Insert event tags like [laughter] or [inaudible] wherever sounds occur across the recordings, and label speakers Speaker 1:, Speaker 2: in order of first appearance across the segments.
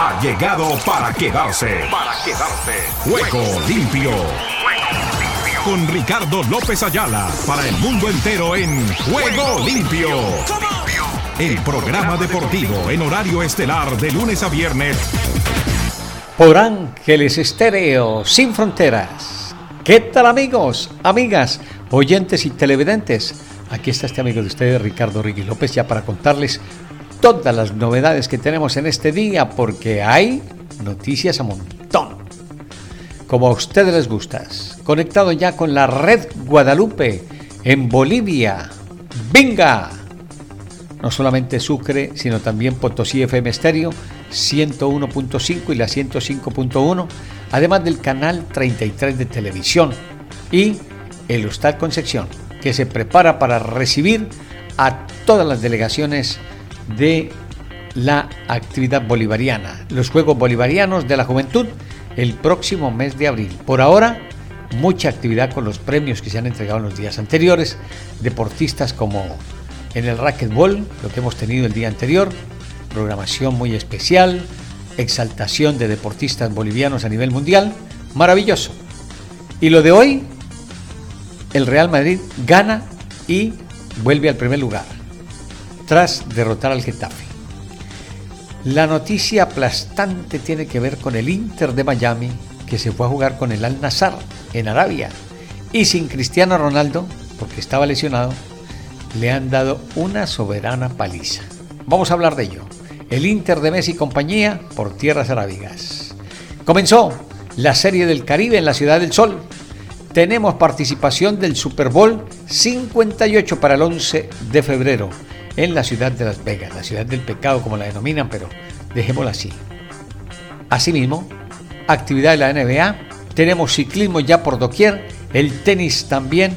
Speaker 1: ha llegado para quedarse. Para quedarse. Juego limpio. Con Ricardo López Ayala para el mundo entero en Juego limpio. El programa deportivo en horario estelar de lunes a viernes.
Speaker 2: Por Ángeles Estéreo, sin fronteras. ¿Qué tal amigos, amigas, oyentes y televidentes? Aquí está este amigo de ustedes, Ricardo Rigui López, ya para contarles todas las novedades que tenemos en este día, porque hay noticias a montón. Como a ustedes les gusta. Conectado ya con la red Guadalupe en Bolivia. ¡Venga! No solamente Sucre, sino también Potosí FM Estéreo 101.5 y la 105.1, además del canal 33 de televisión y el Hostal Concepción, que se prepara para recibir a todas las delegaciones de la actividad bolivariana, los Juegos Bolivarianos de la Juventud, el próximo mes de abril. Por ahora, mucha actividad con los premios que se han entregado en los días anteriores, deportistas como en el racquetball, lo que hemos tenido el día anterior, programación muy especial, exaltación de deportistas bolivianos a nivel mundial, maravilloso. Y lo de hoy, el Real Madrid gana y vuelve al primer lugar tras derrotar al Getafe. La noticia aplastante tiene que ver con el Inter de Miami, que se fue a jugar con el Al Nassr en Arabia. Y sin Cristiano Ronaldo, porque estaba lesionado, le han dado una soberana paliza. Vamos a hablar de ello. El Inter de Messi y compañía por tierras arábigas. Comenzó la Serie del Caribe en la Ciudad del Sol. Tenemos participación del Super Bowl 58 para el 11 de febrero en la ciudad de Las Vegas, la ciudad del pecado como la denominan, pero dejémosla así. Asimismo, actividad de la NBA, tenemos ciclismo ya por doquier, el tenis también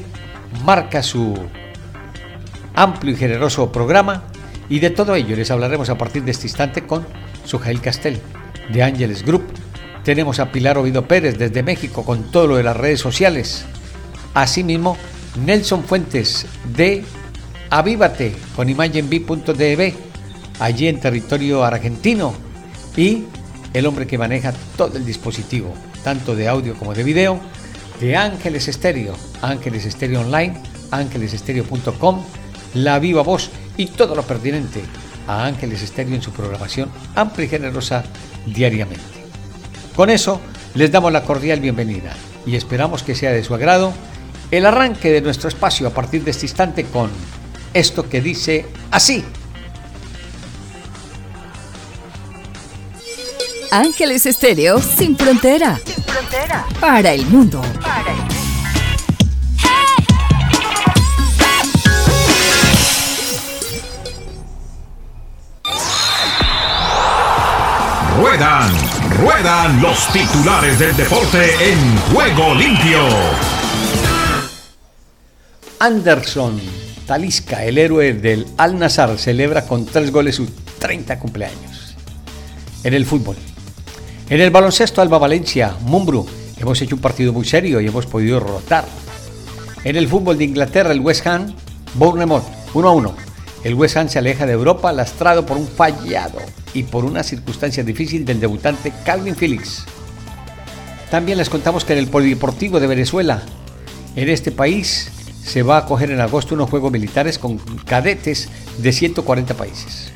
Speaker 2: marca su amplio y generoso programa y de todo ello les hablaremos a partir de este instante con Sujail Castel de Ángeles Group. Tenemos a Pilar Ovido Pérez desde México con todo lo de las redes sociales. Asimismo, Nelson Fuentes de Avívate con imagenb.db allí en territorio argentino y el hombre que maneja todo el dispositivo, tanto de audio como de video, de Ángeles Estéreo, Ángeles Estéreo Online, ángelesestereo.com, la viva voz y todo lo pertinente a Ángeles Estéreo en su programación amplia y generosa diariamente. Con eso, les damos la cordial bienvenida y esperamos que sea de su agrado el arranque de nuestro espacio a partir de este instante con esto que dice así.
Speaker 3: Ángeles Estéreo sin frontera. Sin frontera. Para el mundo. Para el mundo.
Speaker 1: Ruedan, ruedan los titulares del deporte en juego limpio.
Speaker 2: Anderson Talisca, el héroe del Al Nazar, celebra con tres goles sus 30 cumpleaños. En el fútbol. En el baloncesto, Alba Valencia, Mumbru, hemos hecho un partido muy serio y hemos podido rotar. En el fútbol de Inglaterra, el West Ham, Bournemouth, 1 a 1. El West Ham se aleja de Europa lastrado por un fallado y por una circunstancia difícil del debutante Calvin Phillips. También les contamos que en el Polideportivo de Venezuela, en este país, se va a acoger en agosto unos Juegos Militares con cadetes de 140 países.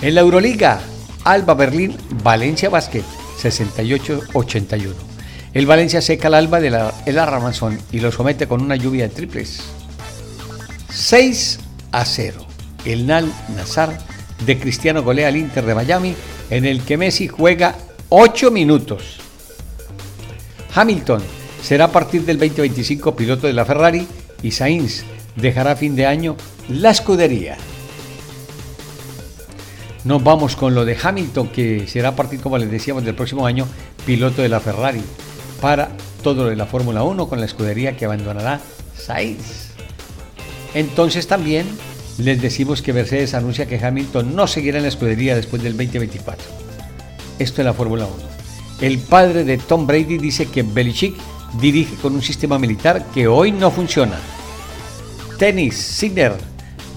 Speaker 2: En la Euroliga, Alba Berlín, Valencia Basket, 68-81. El Valencia seca al Alba del el Arramazón y lo somete con una lluvia de triples. 6 a 0. El Nal Nazar de Cristiano golea al Inter de Miami en el que Messi juega 8 minutos. Hamilton será a partir del 2025 piloto de la Ferrari y Sainz dejará fin de año la escudería. Nos vamos con lo de Hamilton, que será a partir, como les decíamos, del próximo año piloto de la Ferrari para todo lo de la Fórmula 1 con la escudería que abandonará Sainz. Entonces también les decimos que Mercedes anuncia que Hamilton no seguirá en la escudería después del 2024. Esto es la Fórmula 1. El padre de Tom Brady dice que Belichick dirige con un sistema militar que hoy no funciona. Tenis, Sinner.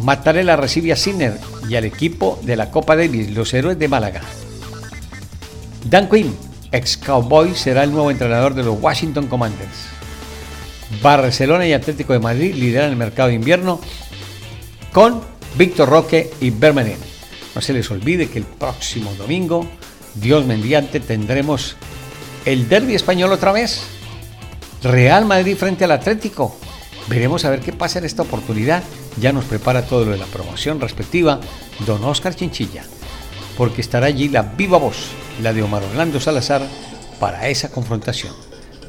Speaker 2: Matarela recibe a Sinner y al equipo de la Copa Davis, los héroes de Málaga. Dan Quinn, ex Cowboy, será el nuevo entrenador de los Washington Commanders. Barcelona y Atlético de Madrid lideran el mercado de invierno con Víctor Roque y Bermenin. No se les olvide que el próximo domingo, Dios mediante, tendremos el derby español otra vez. Real Madrid frente al Atlético. Veremos a ver qué pasa en esta oportunidad. Ya nos prepara todo lo de la promoción respectiva don Oscar Chinchilla, porque estará allí la viva voz, la de Omar Orlando Salazar, para esa confrontación.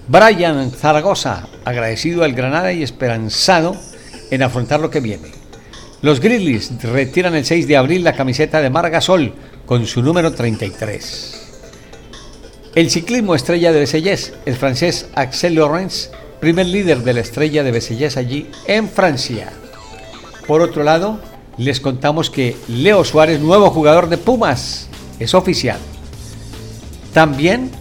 Speaker 2: Brian Zaragoza, agradecido al Granada y esperanzado en afrontar lo que viene. Los Grizzlies retiran el 6 de abril la camiseta de Margasol con su número 33. El ciclismo estrella de Bessellés, el francés Axel Lorenz, primer líder de la estrella de Bessellés allí en Francia. Por otro lado, les contamos que Leo Suárez, nuevo jugador de Pumas, es oficial. También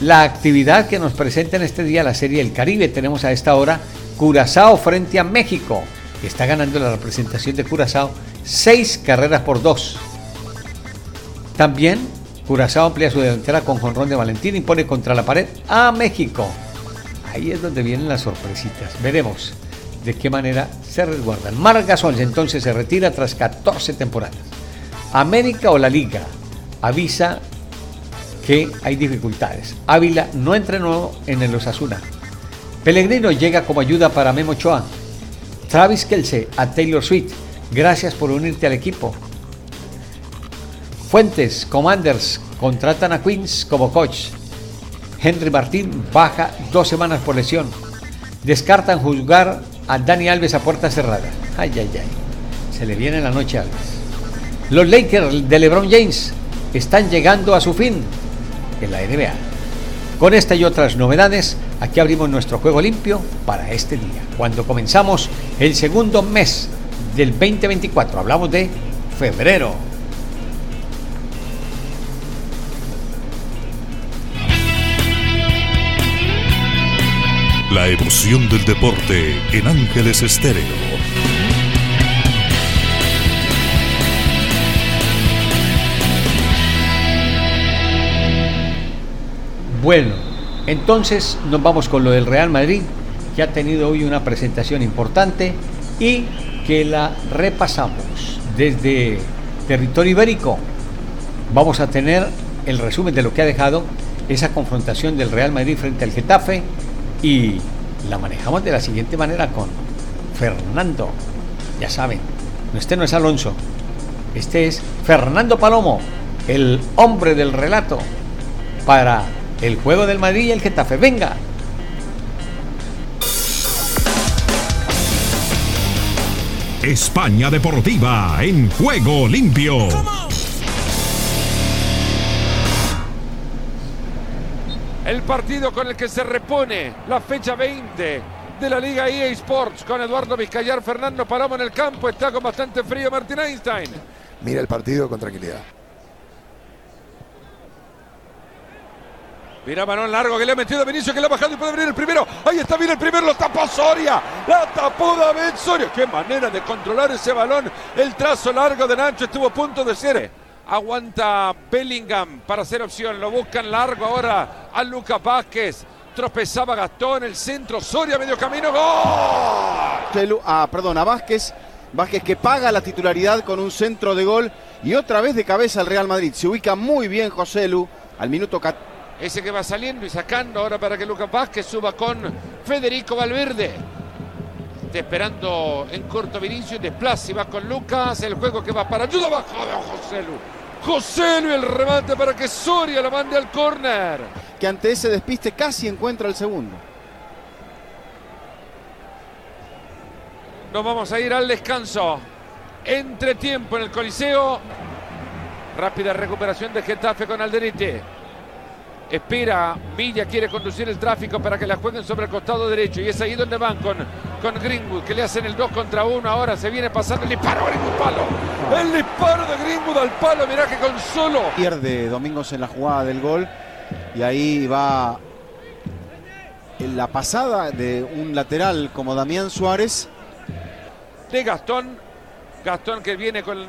Speaker 2: la actividad que nos presenta en este día la Serie El Caribe. Tenemos a esta hora Curazao frente a México, que está ganando la representación de Curazao seis carreras por dos. También Curazao amplía su delantera con Jonrón de Valentín y pone contra la pared a México. Ahí es donde vienen las sorpresitas. Veremos de qué manera se resguardan. Mar entonces se retira tras 14 temporadas. América o la Liga avisa que hay dificultades. Ávila no entrenó en el Osasuna. Pellegrino llega como ayuda para Memo Choa. Travis Kelsey a Taylor Swift. Gracias por unirte al equipo. Fuentes, Commanders, contratan a Queens como coach. Henry Martín baja dos semanas por lesión. Descartan juzgar a Dani Alves a puerta cerrada. Ay, ay, ay. Se le viene la noche a Alves. Los Lakers de LeBron James están llegando a su fin en la NBA. Con esta y otras novedades, aquí abrimos nuestro juego limpio para este día, cuando comenzamos el segundo mes del 2024. Hablamos de febrero.
Speaker 1: La emoción del deporte en Ángeles Estéreo.
Speaker 2: Bueno, entonces nos vamos con lo del Real Madrid, que ha tenido hoy una presentación importante y que la repasamos desde territorio ibérico. Vamos a tener el resumen de lo que ha dejado esa confrontación del Real Madrid frente al Getafe y la manejamos de la siguiente manera con Fernando. Ya saben, este no es Alonso, este es Fernando Palomo, el hombre del relato para el juego del Madrid y el Getafe. Venga.
Speaker 1: España Deportiva en juego limpio.
Speaker 4: El partido con el que se repone la fecha 20 de la Liga EA Sports con Eduardo Vizcayar, Fernando Palomo en el campo, está con bastante frío Martín Einstein.
Speaker 5: Mira el partido con tranquilidad.
Speaker 4: Mira balón largo que le ha metido a Vinicio que le ha bajado y puede venir el primero. Ahí está bien el primero, lo tapó Soria. La tapó David Soria. Qué manera de controlar ese balón. El trazo largo de Nacho estuvo a punto de ser Aguanta Bellingham para hacer opción. Lo buscan largo ahora a Lucas Vázquez. Tropezaba Gastón, el centro, Soria, medio camino, ¡gol!
Speaker 6: Ah, perdón, a Vázquez. Vázquez que paga la titularidad con un centro de gol y otra vez de cabeza al Real Madrid. Se ubica muy bien José Lu al minuto 14.
Speaker 4: Ese que va saliendo y sacando ahora para que Lucas Vázquez suba con Federico Valverde. esperando en corto Vinicius, desplaza y va con Lucas. El juego que va para ayuda abajo de José Lu. José el remate para que Soria la mande al córner.
Speaker 6: Que ante ese despiste casi encuentra el segundo.
Speaker 4: Nos vamos a ir al descanso. Entre tiempo en el Coliseo. Rápida recuperación de Getafe con Alderete. Espera, Villa quiere conducir el tráfico para que la jueguen sobre el costado derecho. Y es ahí donde van con, con Greenwood, que le hacen el 2 contra 1. Ahora se viene pasando el disparo, Greenwood palo. El disparo de Greenwood al palo, mirá que con solo.
Speaker 6: Pierde Domingos en la jugada del gol. Y ahí va en la pasada de un lateral como Damián Suárez.
Speaker 4: De Gastón. Gastón que viene con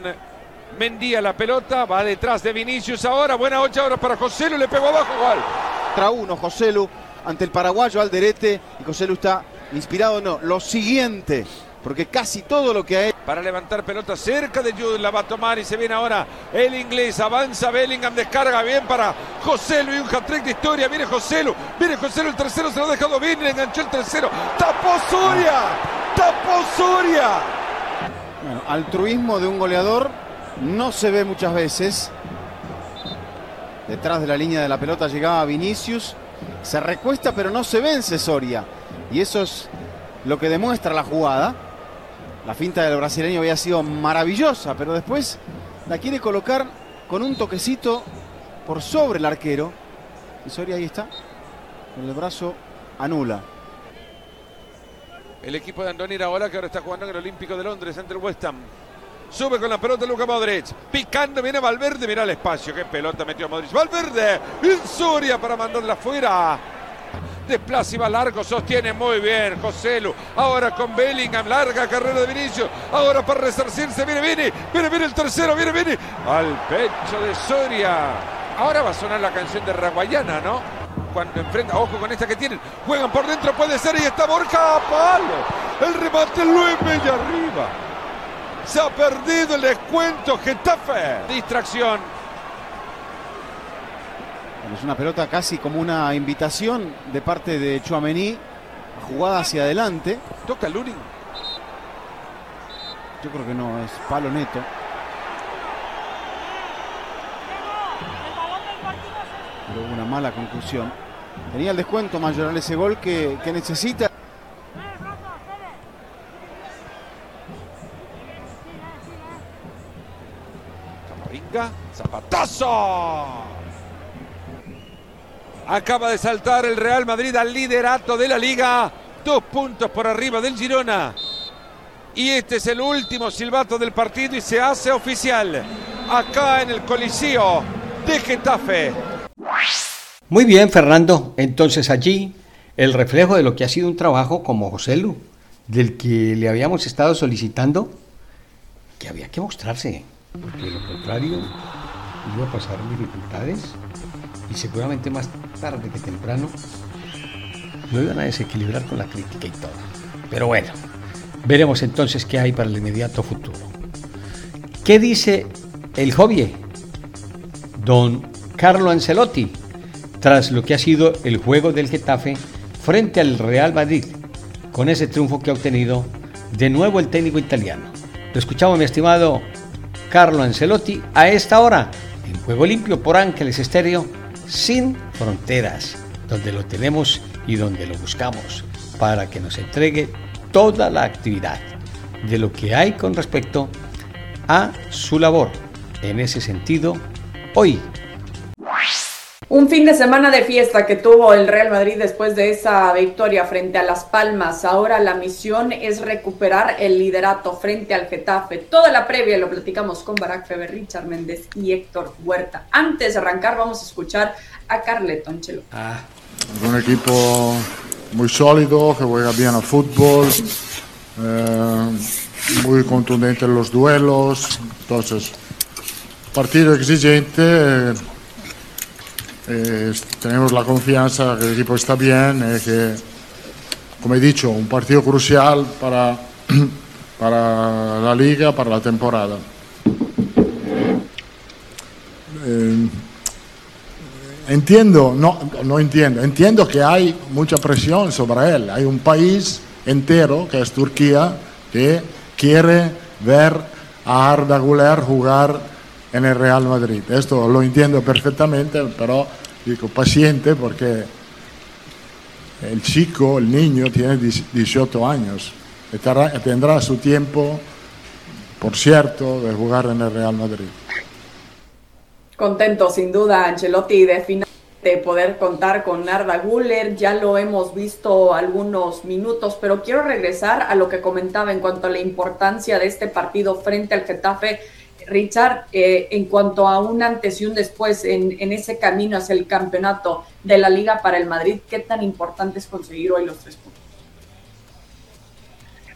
Speaker 4: Mendía la pelota, va detrás de Vinicius ahora. Buena ocho horas para Joselu, le pegó abajo, gol.
Speaker 6: Contra uno, Joselu ante el paraguayo Alderete. Y Joselu está inspirado, no. Lo siguiente, porque casi todo lo que ha hecho.
Speaker 4: Para levantar pelota cerca de Jude, la va a tomar y se viene ahora el inglés. Avanza Bellingham, descarga bien para Joselu y un hat-trick de historia. Viene Joselu, viene Joselu, el tercero se lo ha dejado bien, le enganchó el tercero. ¡Tapó Soria! ¡Tapó Soria!
Speaker 6: Bueno, altruismo de un goleador no se ve muchas veces. Detrás de la línea de la pelota llegaba Vinicius. Se recuesta pero no se vence Soria. Y eso es lo que demuestra la jugada. La finta del brasileño había sido maravillosa, pero después la quiere colocar con un toquecito por sobre el arquero. Y Soria ahí está. Con el brazo anula.
Speaker 4: El equipo de Andoni ahora que ahora está jugando en el Olímpico de Londres ante el West Ham. Sube con la pelota Luca Modric. Picando, viene Valverde. Mira el espacio. Qué pelota metió Modric. Valverde. En Soria para mandarla afuera. Va largo. Sostiene muy bien Joselu. Ahora con Bellingham. Larga carrera de Vinicius. Ahora para resarcirse. Viene Vini. Viene, viene el tercero. Viene Vini. Al pecho de Soria. Ahora va a sonar la canción de Raguayana, ¿no? Cuando enfrenta, ojo con esta que tienen. Juegan por dentro. Puede ser. Y está Borja. Palo. El remate Luis Bella arriba. Se ha perdido el descuento Getafe. Distracción.
Speaker 6: Es una pelota casi como una invitación de parte de Chuamení. Jugada hacia adelante.
Speaker 4: Toca Lunin.
Speaker 6: Yo creo que no, es palo neto. Pero hubo una mala conclusión. Tenía el descuento Mayoral ese gol que, que necesita.
Speaker 4: Camavinga, zapatazo. Acaba de saltar el Real Madrid al liderato de la liga. Dos puntos por arriba del Girona. Y este es el último silbato del partido y se hace oficial. Acá en el Coliseo de Getafe.
Speaker 2: Muy bien, Fernando. Entonces allí el reflejo de lo que ha sido un trabajo como José Lu, del que le habíamos estado solicitando que había que mostrarse, porque de lo contrario iba a pasar dificultades y seguramente más tarde que temprano lo iban a desequilibrar con la crítica y todo. Pero bueno, veremos entonces qué hay para el inmediato futuro. ¿Qué dice el hobby? Don Carlo Ancelotti, tras lo que ha sido el juego del Getafe frente al Real Madrid, con ese triunfo que ha obtenido de nuevo el técnico italiano. Lo escuchamos, mi estimado Carlo Ancelotti, a esta hora, en Juego Limpio por Ángeles Estéreo, sin fronteras, donde lo tenemos y donde lo buscamos, para que nos entregue toda la actividad de lo que hay con respecto a su labor. En ese sentido, hoy
Speaker 7: un fin de semana de fiesta que tuvo el Real Madrid después de esa victoria frente a Las Palmas. Ahora la misión es recuperar el liderato frente al Getafe. Toda la previa lo platicamos con Barack Feber, Richard Méndez y Héctor Huerta. Antes de arrancar vamos a escuchar a Carleton Ancelotti.
Speaker 8: Ah. Un equipo muy sólido, que juega bien al fútbol, eh, muy contundente en los duelos. Entonces, partido exigente. Eh, tenemos la confianza que el equipo está bien y que, como he dicho, un partido crucial para, [clears throat] para la liga, para la temporada. Eh, entiendo, no, no entiendo, entiendo que hay mucha presión sobre él. Hay un país entero, que es Turquía, que quiere ver a Arda Güler jugar en el Real Madrid. Esto lo entiendo perfectamente, pero digo paciente porque el chico, el niño, tiene 18 años. Tendrá su tiempo, por cierto, de jugar en el Real Madrid.
Speaker 7: Contento, sin duda, Ancelotti, de final de poder contar con Arda Guller. Ya lo hemos visto algunos minutos, pero quiero regresar a lo que comentaba en cuanto a la importancia de este partido frente al Getafe Richard, eh, en cuanto a un antes y un después en, ese camino hacia el campeonato de la Liga para el Madrid, ¿qué tan importante es conseguir hoy los tres puntos?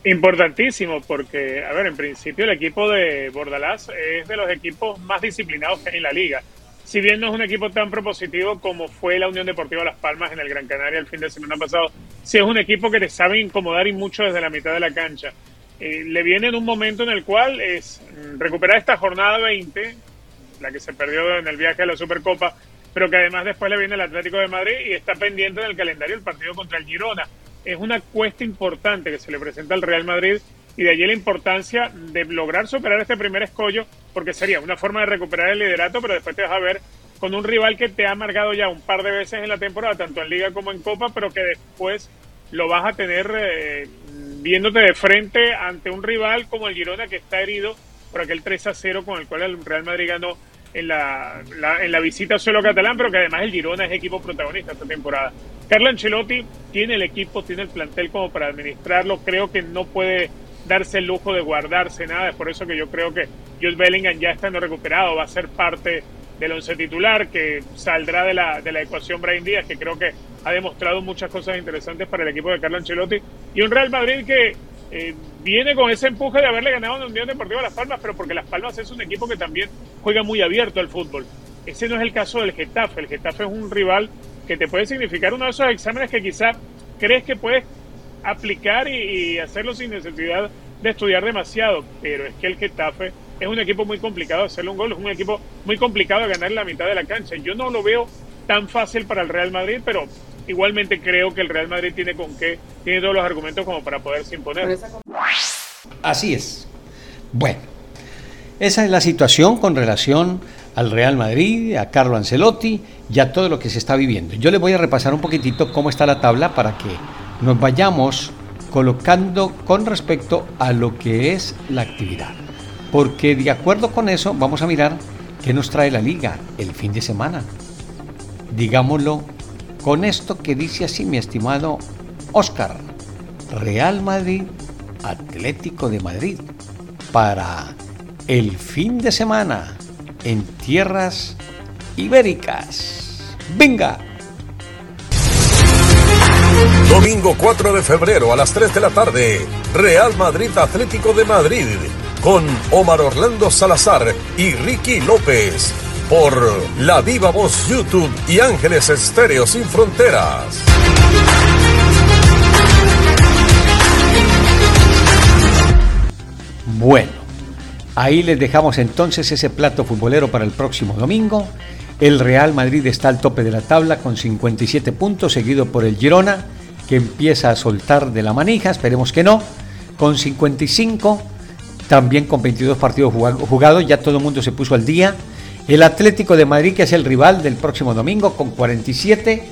Speaker 9: Importantísimo, porque, a ver, en principio el equipo de Bordalás es de los equipos más disciplinados que hay en la liga. Si bien no es un equipo tan propositivo como fue la Unión Deportiva Las Palmas en el Gran Canaria el fin de semana pasado, sí es un equipo que te sabe incomodar y mucho desde la mitad de la cancha. Eh, le viene en un momento en el cual es mm, recuperar esta jornada 20, la que se perdió en el viaje a la Supercopa, pero que además después le viene el Atlético de Madrid y está pendiente en el calendario el partido contra el Girona. Es una cuesta importante que se le presenta al Real Madrid y de allí la importancia de lograr superar este primer escollo, porque sería una forma de recuperar el liderato, pero después te vas a ver con un rival que te ha amargado ya un par de veces en la temporada, tanto en Liga como en Copa, pero que después lo vas a tener eh, viéndote de frente ante un rival como el Girona que está herido por aquel 3 a 0 con el cual el Real Madrid ganó en la, en la visita solo catalán, pero que además el Girona es equipo protagonista esta temporada. Carlo Ancelotti tiene el equipo, tiene el plantel como para administrarlo, creo que no puede darse el lujo de guardarse nada, es por eso que yo creo que Jules Bellingham ya estando recuperado va a ser parte del once titular, que saldrá de la, de la ecuación Brian Díaz, que creo que ha demostrado muchas cosas interesantes para el equipo de Carlo Ancelotti, y un Real Madrid que eh, viene con ese empuje de haberle ganado en la Unión Deportiva Las Palmas, pero porque Las Palmas es un equipo que también juega muy abierto al fútbol. Ese no es el caso del Getafe, el Getafe es un rival que te puede significar uno de esos exámenes que quizá crees que puedes aplicar y hacerlo sin necesidad de estudiar demasiado, pero es que el Getafe es un equipo muy complicado hacerle un gol, es un equipo muy complicado ganar la mitad de la cancha. Yo no lo veo tan fácil para el Real Madrid, pero igualmente creo que el Real Madrid tiene con qué, tiene todos los argumentos como para poderse imponer.
Speaker 2: Así es. Bueno, esa es la situación con relación al Real Madrid, a Carlo Ancelotti y a todo lo que se está viviendo. Yo les voy a repasar un poquitito cómo está la tabla para que nos vayamos colocando con respecto a lo que es la actividad. Porque de acuerdo con eso vamos a mirar qué nos trae la liga el fin de semana. Digámoslo con esto que dice así mi estimado Oscar. Real Madrid, Atlético de Madrid, para el fin de semana en tierras ibéricas. ¡Venga!
Speaker 1: Domingo 4 de febrero a las 3 de la tarde, Real Madrid Atlético de Madrid, con Omar Orlando Salazar y Ricky López, por La Viva Voz YouTube y Ángeles Estéreo Sin Fronteras.
Speaker 2: Bueno, ahí les dejamos entonces ese plato futbolero para el próximo domingo. El Real Madrid está al tope de la tabla con 57 puntos, seguido por el Girona que empieza a soltar de la manija, esperemos que no, con 55, también con 22 partidos jugados, ya todo el mundo se puso al día. El Atlético de Madrid, que es el rival del próximo domingo, con 47,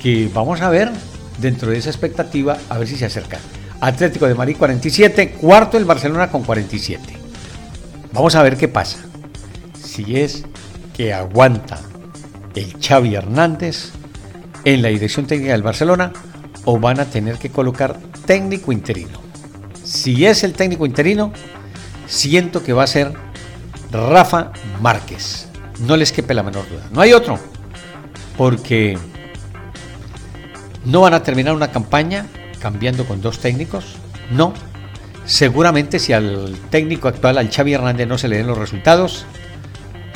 Speaker 2: que vamos a ver dentro de esa expectativa, a ver si se acerca. Atlético de Madrid 47, cuarto el Barcelona con 47. Vamos a ver qué pasa. Si es que aguanta el Xavi Hernández en la dirección técnica del Barcelona o van a tener que colocar técnico interino. Si es el técnico interino, siento que va a ser Rafa Márquez. No les quepe la menor duda. No hay otro. Porque no van a terminar una campaña cambiando con dos técnicos. No. Seguramente si al técnico actual, al Xavi Hernández, no se le den los resultados,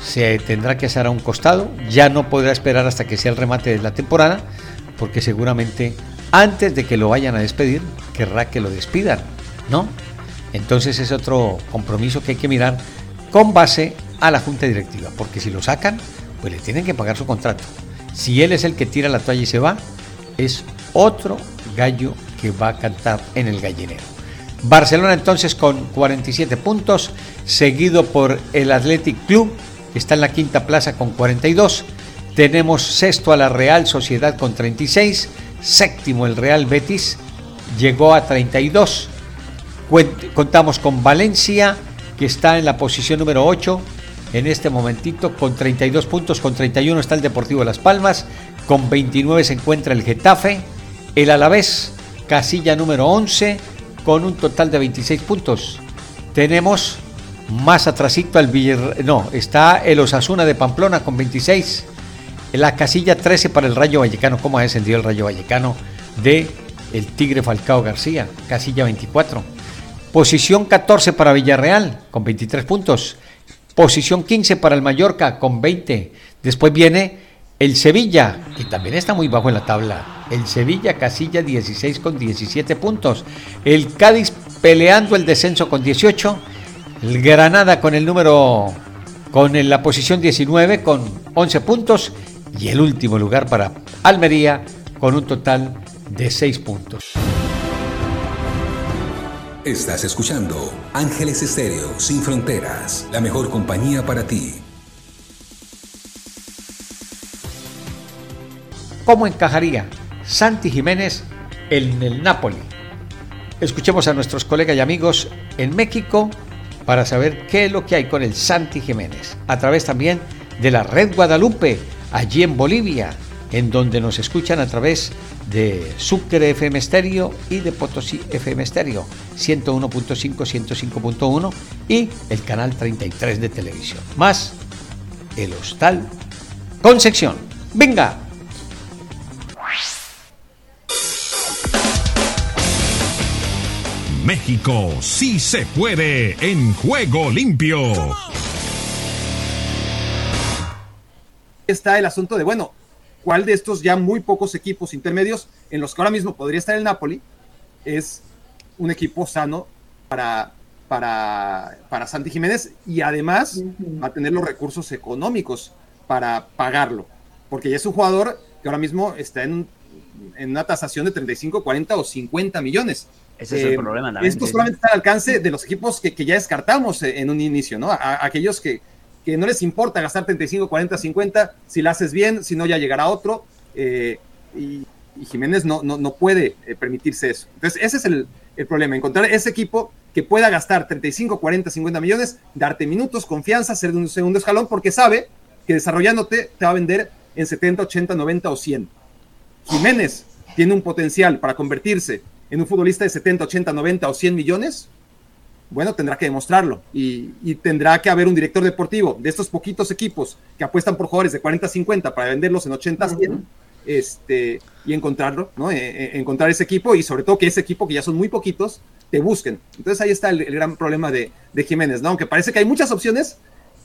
Speaker 2: se tendrá que hacer a un costado. Ya no podrá esperar hasta que sea el remate de la temporada, porque seguramente antes de que lo vayan a despedir, querrá que lo despidan, ¿no? Entonces es otro compromiso que hay que mirar con base a la junta directiva, porque si lo sacan, pues le tienen que pagar su contrato. Si él es el que tira la toalla y se va, es otro gallo que va a cantar en el gallinero. Barcelona entonces con 47 puntos, seguido por el Athletic Club, que está en la quinta plaza con 42. Tenemos sexto a la Real Sociedad con 36, séptimo el Real Betis, llegó a 32. Contamos con Valencia, que está en la posición número 8 en este momentito, con 32 puntos, con 31 está el Deportivo Las Palmas, con 29 se encuentra el Getafe, el Alavés, casilla número 11, con un total de 26 puntos. Tenemos más atrasito al Villar... No, está el Osasuna de Pamplona con 26 la casilla 13 para el Rayo Vallecano. ¿Cómo ha descendido el Rayo Vallecano de el Tigre Falcao García, casilla 24. Posición 14 para Villarreal, con 23 puntos. Posición 15 para el Mallorca, con 20. Después viene el Sevilla, que también está muy bajo en la tabla. El Sevilla, casilla 16 con 17 puntos. El Cádiz peleando el descenso con 18. El Granada con el número, con la posición 19 con 11 puntos. Y el último lugar para Almería con un total de 6 puntos.
Speaker 1: Estás escuchando Ángeles Estéreo Sin Fronteras, la mejor compañía para ti.
Speaker 2: ¿Cómo encajaría Santi Jiménez en el Napoli? Escuchemos a nuestros colegas y amigos en México para saber qué es lo que hay con el Santi Jiménez, a través también de la Red Guadalupe, allí en Bolivia, en donde nos escuchan a través de Sucre FM Stereo y de Potosí FM Stereo, 101.5, 105.1 y el canal 33 de televisión, más el Hostal Concepción. ¡Venga!
Speaker 1: México sí se puede en juego limpio.
Speaker 10: Está el asunto de, bueno, ¿cuál de estos ya muy pocos equipos intermedios en los que ahora mismo podría estar el Napoli es un equipo sano para, para, para Santi Jiménez y además va a tener los recursos económicos para pagarlo? Porque ya es un jugador que ahora mismo está en, en una tasación de 35, 40 o 50 millones.
Speaker 11: Ese es el problema también.
Speaker 10: Esto solamente está al alcance de los equipos que, que ya descartamos en un inicio, ¿no? A, aquellos que, que, no les importa gastar 35, 40, 50, si la haces bien, si no ya llegará otro. Eh, y, y, Jiménez no, no, no puede eh, permitirse eso. Entonces, ese es el, el, problema, encontrar ese equipo que pueda gastar 35, 40, 50 millones, darte minutos, confianza, ser de un segundo escalón, porque sabe que desarrollándote te va a vender en 70, 80, 90 o 100. Jiménez tiene un potencial para convertirse en un futbolista de 70, 80, 90 o 100 millones, bueno, tendrá que demostrarlo y, y, tendrá que haber un director deportivo de estos poquitos equipos que apuestan por jugadores de 40, 50 para venderlos en 80, 100 uh -huh. este, y encontrarlo, ¿no? E, e, encontrar ese equipo y sobre todo que ese equipo, que ya son muy poquitos, te busquen. Entonces ahí está el, el gran problema de, de, Jiménez, ¿no? Aunque parece que hay muchas opciones,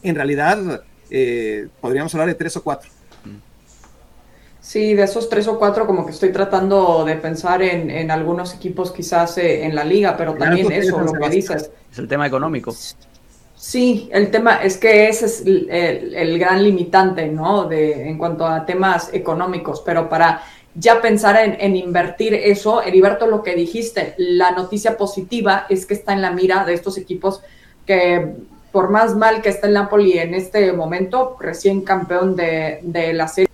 Speaker 10: en realidad eh, podríamos hablar de tres o cuatro.
Speaker 7: Sí, de esos tres o cuatro, como que estoy tratando de pensar en, en algunos equipos quizás eh, en la liga, pero también eso, lo que dices.
Speaker 11: Es el tema económico.
Speaker 7: Sí, el tema es que ese es el, el, el, gran limitante, ¿no? De, en cuanto a temas económicos, pero para ya pensar en, en, invertir eso, Heriberto, lo que dijiste, la noticia positiva es que está en la mira de estos equipos que por más mal que esté el Napoli en este momento, recién campeón de, de la serie,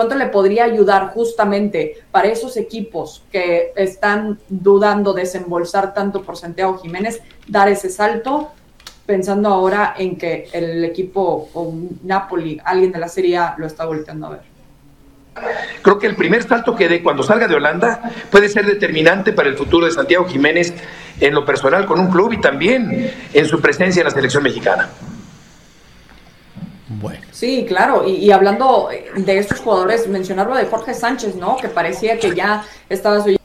Speaker 7: ¿Cuánto le podría ayudar justamente para esos equipos que están dudando de desembolsar tanto por Santiago Jiménez, dar ese salto, pensando ahora en que el equipo o Napoli, alguien de la Serie A, lo está volteando a ver?
Speaker 12: Creo que el primer salto que dé cuando salga de Holanda puede ser determinante para el futuro de Santiago Jiménez en lo personal con un club y también en su presencia en la selección mexicana.
Speaker 7: Bueno. Sí, claro, y, y, hablando de estos jugadores, mencionarlo de Jorge Sánchez, ¿no? Que parecía que ya estaba su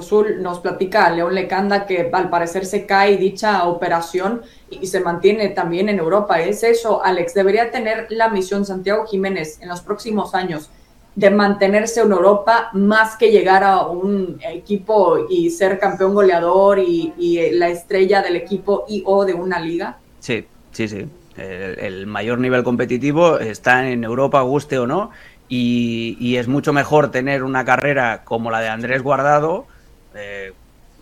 Speaker 7: Azul, nos platica León Lecanda que al parecer se cae dicha operación y, y se mantiene también en Europa. Es eso, Alex, debería tener la misión Santiago Jiménez en los próximos años de mantenerse en Europa más que llegar a un equipo y ser campeón goleador y, y la estrella del equipo y o de una liga.
Speaker 11: Sí, sí, sí. El, el, mayor nivel competitivo está en Europa, guste o no, y, y, es mucho mejor tener una carrera como la de Andrés Guardado, eh,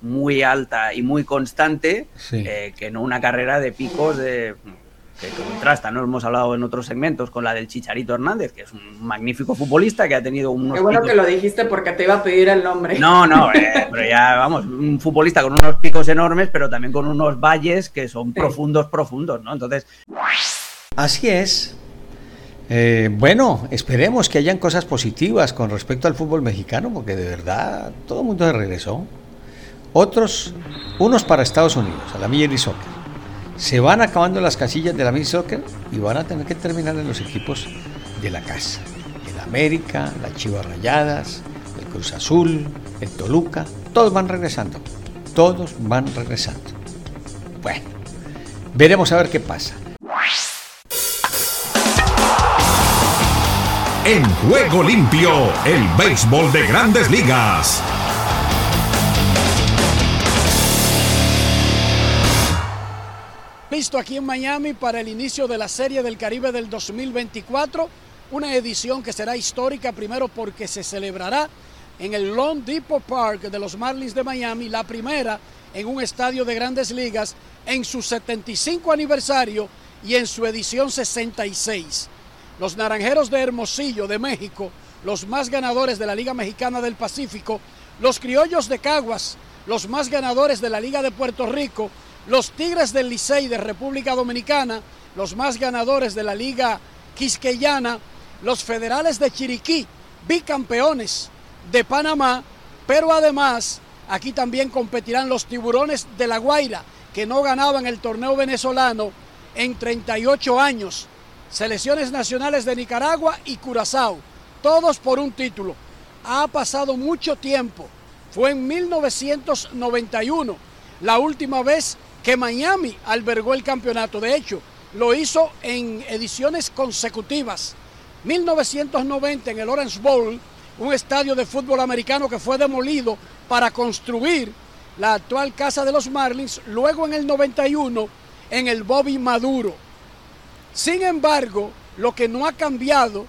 Speaker 11: muy alta y muy constante, sí. eh, que no una carrera de picos de que contrasta, ¿no? Hemos hablado en otros segmentos con la del Chicharito Hernández, que es un magnífico futbolista que ha tenido unos.
Speaker 7: Qué bueno picos... que lo dijiste porque te iba a pedir el nombre.
Speaker 11: No, no, eh, pero ya, vamos, un futbolista con unos picos enormes, pero también con unos valles que son profundos, profundos, ¿no? Entonces.
Speaker 2: Así es. Eh, bueno, esperemos que hayan cosas positivas con respecto al fútbol mexicano, porque de verdad todo el mundo se regresó. Otros, unos para Estados Unidos, a la Major Soccer se van acabando las casillas de la mini soccer y van a tener que terminar en los equipos de la casa. El América, las Chivas Rayadas, el Cruz Azul, el Toluca. todos van regresando. Todos van regresando. Bueno, veremos a ver qué pasa.
Speaker 1: En juego limpio, el béisbol de grandes ligas.
Speaker 13: Listo aquí en Miami para el inicio de la Serie del Caribe del 2024, una edición que será histórica primero porque se celebrará en el Long Depot Park de los Marlins de Miami, la primera en un estadio de grandes ligas en su 75 aniversario y en su edición 66. Los Naranjeros de Hermosillo de México, los más ganadores de la Liga Mexicana del Pacífico, los Criollos de Caguas, los más ganadores de la Liga de Puerto Rico, los Tigres del Licey de República Dominicana, los más ganadores de la Liga Quisqueyana, los Federales de Chiriquí, bicampeones de Panamá, pero además aquí también competirán los Tiburones de La Guaira, que no ganaban el torneo venezolano en 38 años, selecciones nacionales de Nicaragua y Curazao, todos por un título. Ha pasado mucho tiempo, fue en 1991 la última vez que Miami albergó el campeonato. De hecho, lo hizo en ediciones consecutivas. 1990 en el Orange Bowl, un estadio de fútbol americano que fue demolido para construir la actual casa de los Marlins, luego en el 91 en el Bobby Maduro. Sin embargo, lo que no ha cambiado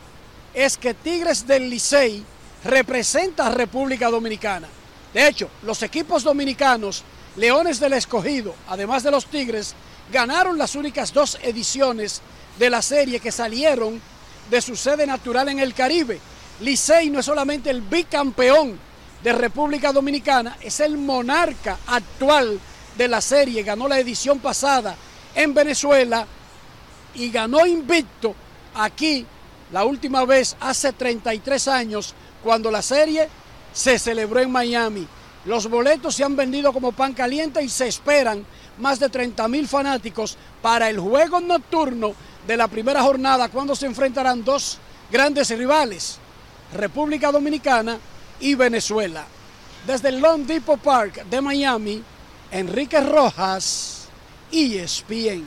Speaker 13: es que Tigres del Licey representa a República Dominicana. De hecho, los equipos dominicanos Leones del Escogido, además de los Tigres, ganaron las únicas dos ediciones de la serie que salieron de su sede natural en el Caribe. Licey no es solamente el bicampeón de República Dominicana, es el monarca actual de la serie. Ganó la edición pasada en Venezuela y ganó invicto aquí la última vez hace 33 años cuando la serie se celebró en Miami. Los boletos se han vendido como pan caliente y se esperan más de 30 mil fanáticos para el juego nocturno de la primera jornada cuando se enfrentarán dos grandes rivales, República Dominicana y Venezuela. Desde el Long Depot Park de Miami, Enrique Rojas, ESPN.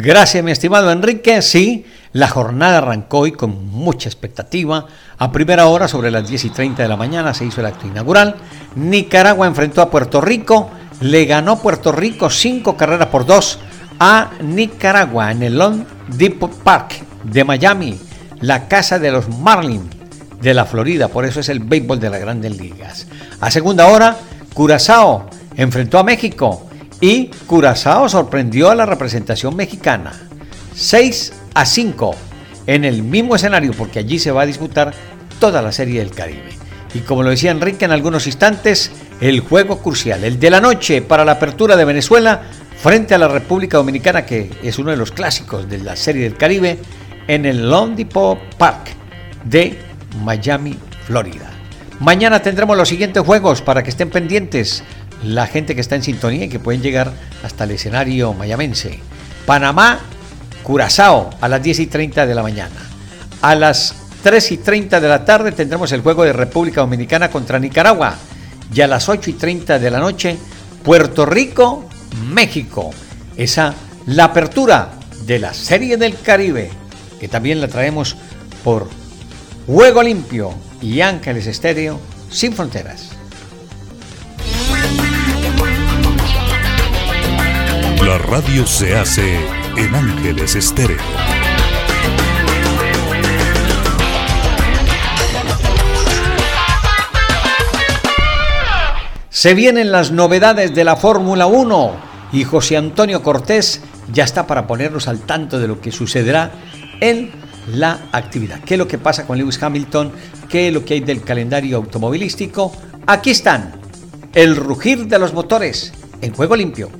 Speaker 2: Gracias, mi estimado Enrique. Sí, la jornada arrancó hoy con mucha expectativa. A primera hora, sobre las 10 y 30 de la mañana, se hizo el acto inaugural. Nicaragua enfrentó a Puerto Rico. Le ganó Puerto Rico cinco carreras por dos a Nicaragua en el Long Depot Park de Miami, la casa de los Marlins de la Florida. Por eso es el béisbol de las grandes ligas. A segunda hora, Curazao enfrentó a México y Curazao sorprendió a la representación mexicana. 6 a 5 en el mismo escenario porque allí se va a disputar toda la serie del Caribe. Y como lo decía Enrique en algunos instantes, el juego crucial, el de la noche para la apertura de Venezuela frente a la República Dominicana, que es uno de los clásicos de la serie del Caribe, en el Depot Park de Miami, Florida. Mañana tendremos los siguientes juegos para que estén pendientes la gente que está en sintonía y que pueden llegar hasta el escenario mayamense. Panamá, Curazao a las 10 y 30 de la mañana. A las 3 y 30 de la tarde tendremos el juego de República Dominicana contra Nicaragua. Y a las 8 y 30 de la noche, Puerto Rico, México. Esa la apertura de la Serie del Caribe, que también la traemos por Juego Limpio y Ángeles Estéreo sin fronteras.
Speaker 1: La radio se hace en Ángeles Estéreo.
Speaker 2: Se vienen las novedades de la Fórmula 1 y José Antonio Cortés ya está para ponernos al tanto de lo que sucederá en la actividad. ¿Qué es lo que pasa con Lewis Hamilton? ¿Qué es lo que hay del calendario automovilístico? Aquí están. El rugir de los motores en juego limpio.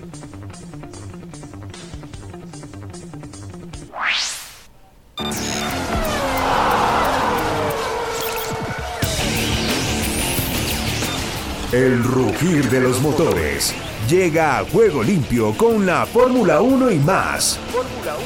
Speaker 1: El rugir de los motores llega a juego limpio con la Fórmula 1 y más. Fórmula 1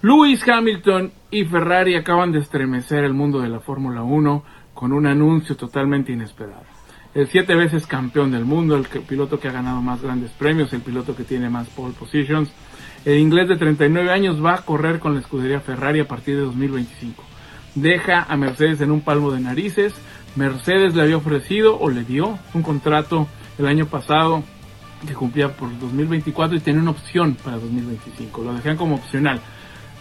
Speaker 1: y
Speaker 14: Lewis Hamilton y Ferrari acaban de estremecer el mundo de la Fórmula 1 con un anuncio totalmente inesperado. El siete veces campeón del mundo, el piloto que ha ganado más grandes premios, el piloto que tiene más pole positions, el inglés de 39 años va a correr con la escudería Ferrari a partir de 2025. Deja a Mercedes en un palmo de narices. Mercedes le había ofrecido o le dio un contrato el año pasado que cumplía por 2024 y tenía una opción para 2025. Lo dejan como opcional.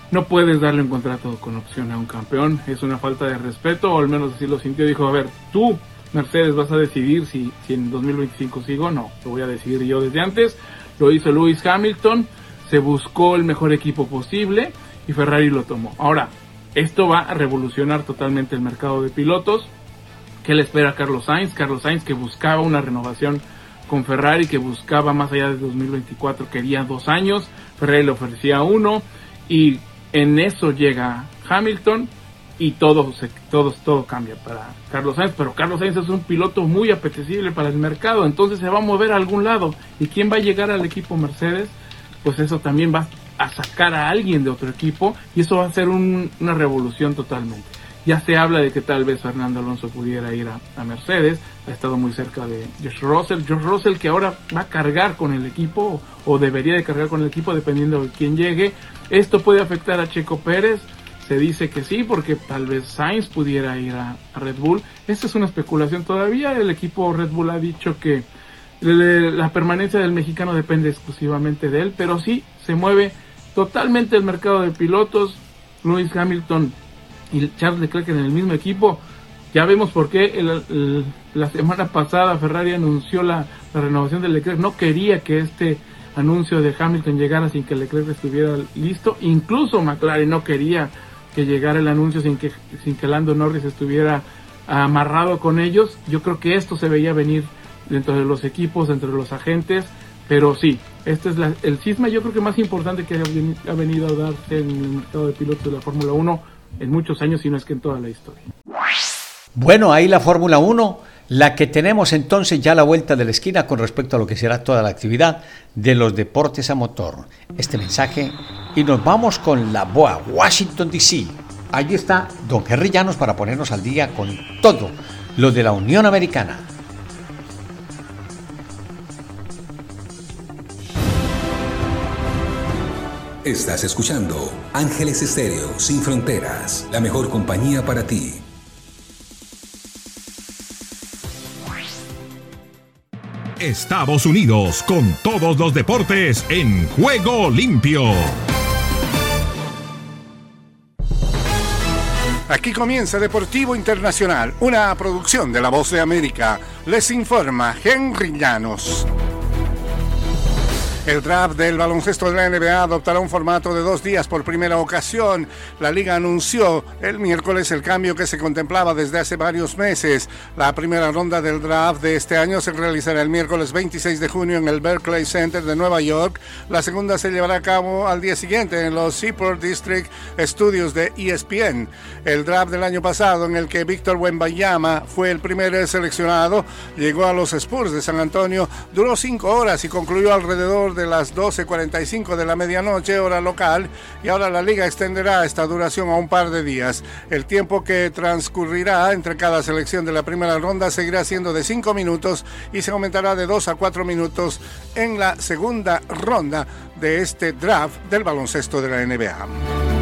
Speaker 14: No puedes darle un contrato con opción a un campeón, es una falta de respeto, o al menos así lo sintió. Dijo, a ver, tú, Mercedes, vas a decidir si, si en 2025 sigo o no. Lo voy a decidir yo desde antes. Lo hizo Lewis Hamilton, se buscó el mejor equipo posible y Ferrari lo tomó. Ahora, esto va a revolucionar totalmente el mercado de pilotos. ¿Qué le espera a Carlos Sainz? Carlos Sainz que buscaba una renovación con Ferrari, que buscaba más allá de 2024, quería dos años, Ferrari le ofrecía uno y en eso llega Hamilton y todo, se, todo, todo cambia para Carlos Sainz, pero Carlos Sainz es un piloto muy apetecible para el mercado, entonces se va a mover a algún lado. ¿Y quién va a llegar al equipo Mercedes? Pues eso también va a sacar a alguien de otro equipo y eso va a ser una revolución totalmente. Ya se habla de que tal vez Fernando Alonso pudiera ir a, Mercedes, ha estado muy cerca de Josh Russell, Josh Russell que ahora va a cargar con el equipo o debería de cargar con el equipo dependiendo de quién llegue. Esto puede afectar a Checo Pérez, se dice que sí, porque tal vez Sainz pudiera ir a, Red Bull. Esta es una especulación todavía. El equipo Red Bull ha dicho que la permanencia del mexicano depende exclusivamente de él, pero sí se mueve totalmente el mercado de pilotos. Lewis Hamilton y Charles Leclerc en el mismo equipo. Ya vemos por qué la semana pasada Ferrari anunció la, renovación de Leclerc. No quería que este anuncio de Hamilton llegara sin que Leclerc estuviera listo. Incluso McLaren no quería que llegara el anuncio sin que, sin que Lando Norris estuviera amarrado con ellos. Yo creo que esto se veía venir dentro de los equipos, entre los agentes. Pero sí, este es el cisma yo creo que más importante que ha venido a darse en el mercado de pilotos de la Fórmula 1 en muchos años, si no es que en toda la historia.
Speaker 2: Bueno, ahí la Fórmula 1, la que tenemos entonces ya a la vuelta de la esquina con respecto a lo que será toda la actividad de los deportes a motor. Este mensaje y nos vamos con la BOA, Washington DC. Allí está don Henry Llanos para ponernos al día con todo lo de la Unión Americana.
Speaker 1: Estás escuchando Ángeles Estéreo Sin Fronteras, la mejor compañía para ti. Estados Unidos con todos los deportes en juego limpio.
Speaker 15: Aquí comienza Deportivo Internacional, una producción de La Voz de América. Les informa Henry Llanos. El draft del baloncesto de la NBA adoptará un formato de dos días por primera ocasión. La liga anunció el miércoles el cambio que se contemplaba desde hace varios meses. La primera ronda del draft de este año se realizará el miércoles 26 de junio en el Berkeley Center de Nueva York. La segunda se llevará a cabo al día siguiente en los Seaport District Studios de ESPN. El draft del año pasado en el que Víctor Wembayama fue el primer seleccionado llegó a los Spurs de San Antonio, duró cinco horas y concluyó alrededor de las 12.45 de la medianoche hora local y ahora la liga extenderá esta duración a un par de días. El tiempo que transcurrirá entre cada selección de la primera ronda seguirá siendo de 5 minutos y se aumentará de 2 a 4 minutos en la segunda ronda de este draft del baloncesto de la NBA.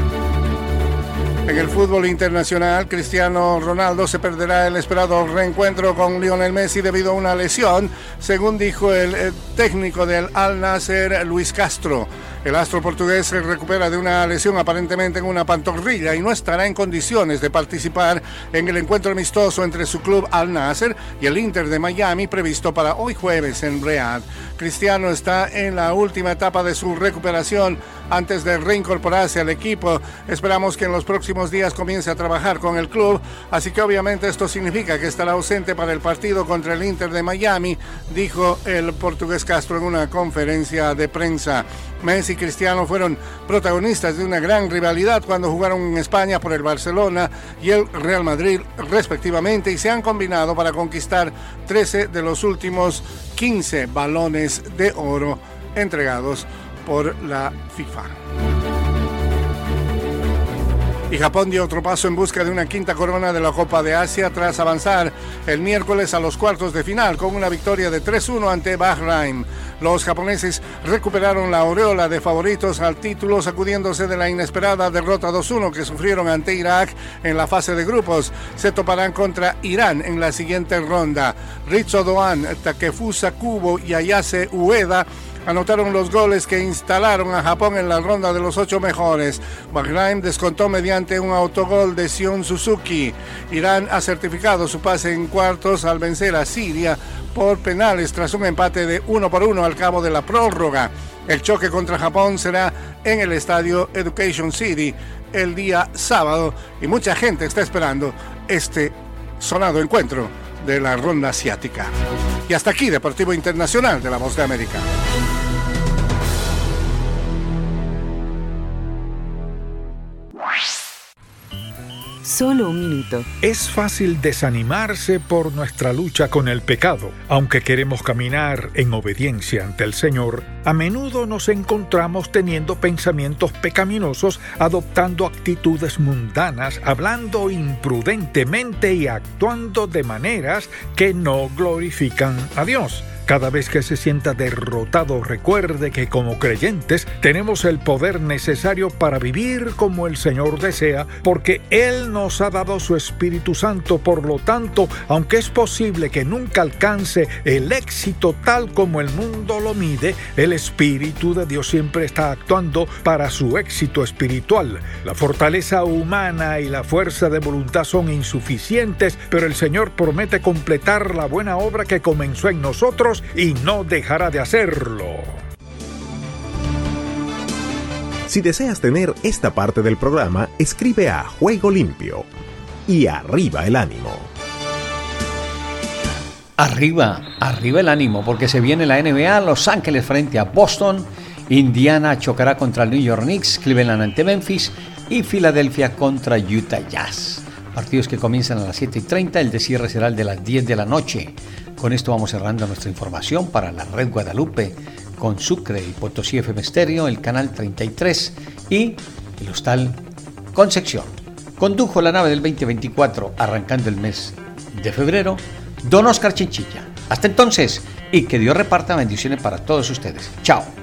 Speaker 15: En el fútbol internacional, Cristiano Ronaldo se perderá el esperado reencuentro con Lionel Messi debido a una lesión, según dijo el eh, técnico del Al Nasser, Luis Castro. El astro portugués se recupera de una lesión aparentemente en una pantorrilla y no estará en condiciones de participar en el encuentro amistoso entre su club Al Nasser y el Inter de Miami previsto para hoy jueves en Riyadh. Cristiano está en la última etapa de su recuperación antes de reincorporarse al equipo. Esperamos que en los próximos días comience a trabajar con el club, así que obviamente esto significa que estará ausente para el partido contra el Inter de Miami, dijo el portugués Castro en una conferencia de prensa. Messi y Cristiano fueron protagonistas de una gran rivalidad cuando jugaron en España por el Barcelona y el Real Madrid respectivamente y se han combinado para conquistar 13 de los últimos 15 balones de oro entregados por la FIFA. Y Japón dio otro paso en busca de una quinta corona de la Copa de Asia tras avanzar el miércoles a los cuartos de final con una victoria de 3-1 ante Bahrain. Los japoneses recuperaron la aureola de favoritos al título sacudiéndose de la inesperada derrota 2-1 que sufrieron ante Irak en la fase de grupos. Se toparán contra Irán en la siguiente ronda. Ritsu Doan, Takefusa Kubo y Ayase Ueda anotaron los goles que instalaron a Japón en la ronda de los ocho mejores. Bahrain descontó mediante un autogol de Sion Suzuki. Irán ha certificado su pase en cuartos al vencer a Siria por penales tras un empate de uno por uno al cabo de la prórroga. El choque contra Japón será en el estadio Education City el día sábado y mucha gente está esperando este sonado encuentro de la ronda asiática. Y hasta aquí Deportivo Internacional de la Voz de América.
Speaker 16: Solo un minuto. Es fácil desanimarse por nuestra lucha con el pecado. Aunque queremos caminar en obediencia ante el Señor, a menudo nos encontramos teniendo pensamientos pecaminosos, adoptando actitudes mundanas, hablando imprudentemente y actuando de maneras que no glorifican a Dios. Cada vez que se sienta derrotado, recuerde que como creyentes tenemos el poder necesario para vivir como el Señor desea, porque Él nos ha dado su Espíritu Santo. Por lo tanto, aunque es posible que nunca alcance el éxito tal como el mundo lo mide, el Espíritu de Dios siempre está actuando para su éxito espiritual. La fortaleza humana y la fuerza de voluntad son insuficientes, pero el Señor promete completar la buena obra que comenzó en nosotros y no dejará de hacerlo.
Speaker 1: Si deseas tener esta parte del programa, escribe a Juego Limpio y arriba el ánimo.
Speaker 2: Arriba, arriba el ánimo, porque se viene la NBA, Los Ángeles frente a Boston, Indiana chocará contra el New York Knicks, Cleveland ante Memphis y Filadelfia contra Utah Jazz. Partidos que comienzan a las 7 y 30, el de cierre será el de las 10 de la noche. Con esto vamos cerrando nuestra información para la Red Guadalupe con Sucre y Potosí FM Estéreo, el canal 33 y el hostal Concepción. Condujo la nave del 2024 arrancando el mes de febrero, Don Oscar Chinchilla. Hasta entonces y que Dios reparta bendiciones para todos ustedes. Chao.